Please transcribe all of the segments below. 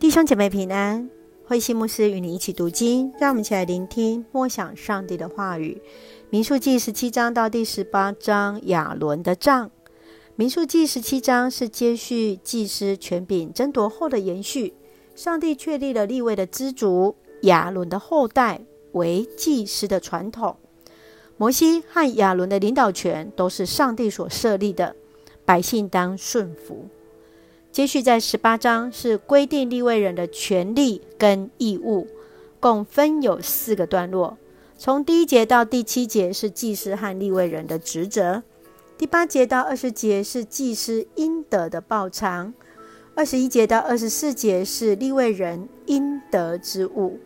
弟兄姐妹平安，慧馨牧师与你一起读经，让我们一起来聆听默想上帝的话语。民数记十七章到第十八章，亚伦的杖。民数记十七章是接续祭司权柄争夺后的延续，上帝确立了立位的支族亚伦的后代为祭司的传统。摩西和亚伦的领导权都是上帝所设立的，百姓当顺服。接续在十八章是规定立位人的权利跟义务，共分有四个段落。从第一节到第七节是祭司和立位人的职责，第八节到二十节是祭司应得的报偿，二十一节到二十四节是立位人应得之物，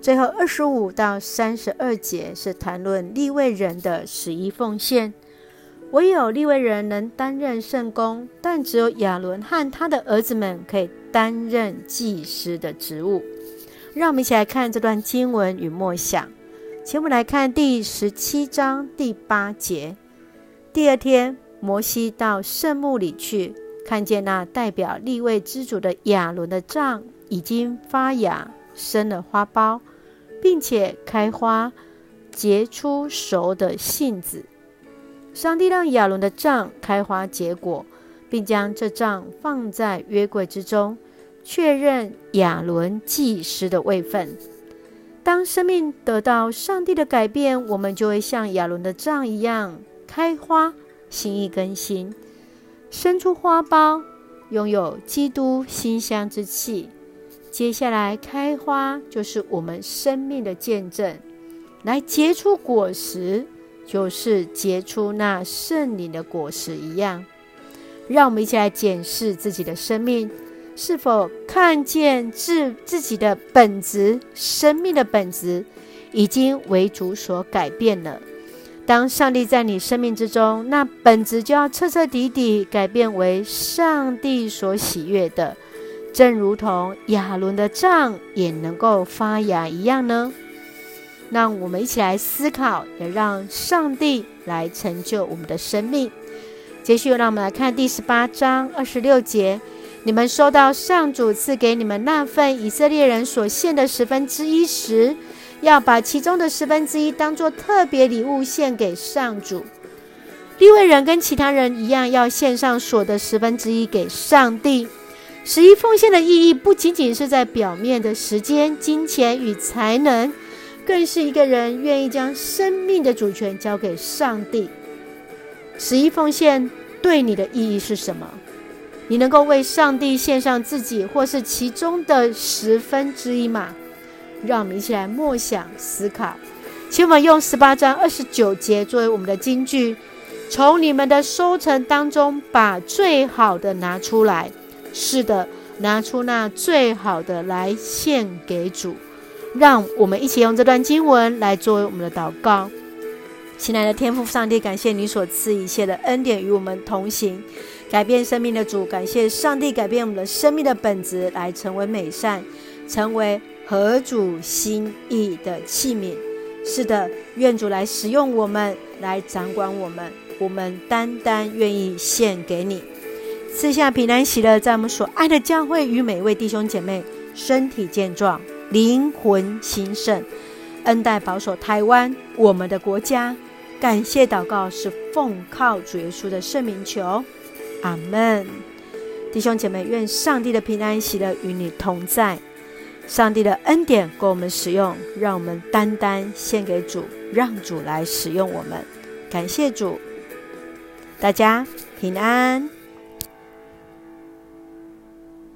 最后二十五到三十二节是谈论立位人的十一奉献。唯有利未人能担任圣工，但只有亚伦和他的儿子们可以担任祭司的职务。让我们一起来看这段经文与默想。请我们来看第十七章第八节。第二天，摩西到圣墓里去，看见那代表立位之主的亚伦的杖已经发芽，生了花苞，并且开花，结出熟的杏子。上帝让亚伦的杖开花结果，并将这杖放在约柜之中，确认亚伦祭司的位分。当生命得到上帝的改变，我们就会像亚伦的杖一样开花，心意更新，生出花苞，拥有基督馨香之气。接下来开花就是我们生命的见证，来结出果实。就是结出那圣灵的果实一样，让我们一起来检视自己的生命，是否看见自自己的本质、生命的本质已经为主所改变了。当上帝在你生命之中，那本质就要彻彻底底改变为上帝所喜悦的，正如同亚伦的杖也能够发芽一样呢？让我们一起来思考，也让上帝来成就我们的生命。接续，让我们来看第十八章二十六节：你们收到上主赐给你们那份以色列人所献的十分之一时，要把其中的十分之一当作特别礼物献给上主。利未人跟其他人一样，要献上所得十分之一给上帝。十一奉献的意义不仅仅是在表面的时间、金钱与才能。更是一个人愿意将生命的主权交给上帝。十一奉献对你的意义是什么？你能够为上帝献上自己，或是其中的十分之一吗？让我们一起来默想思考。请我们用十八章二十九节作为我们的金句：从你们的收成当中把最好的拿出来。是的，拿出那最好的来献给主。让我们一起用这段经文来作为我们的祷告。亲爱的天父上帝，感谢你所赐一切的恩典与我们同行，改变生命的主。感谢上帝改变我们的生命的本质，来成为美善，成为合主心意的器皿。是的，愿主来使用我们，来掌管我们。我们单单愿意献给你，赐下平安喜乐，在我们所爱的教会与每一位弟兄姐妹身体健壮。灵魂兴盛，恩待保守台湾，我们的国家。感谢祷告是奉靠主耶稣的圣名求，阿门。弟兄姐妹，愿上帝的平安喜乐与你同在，上帝的恩典供我们使用，让我们单单献给主，让主来使用我们。感谢主，大家平安。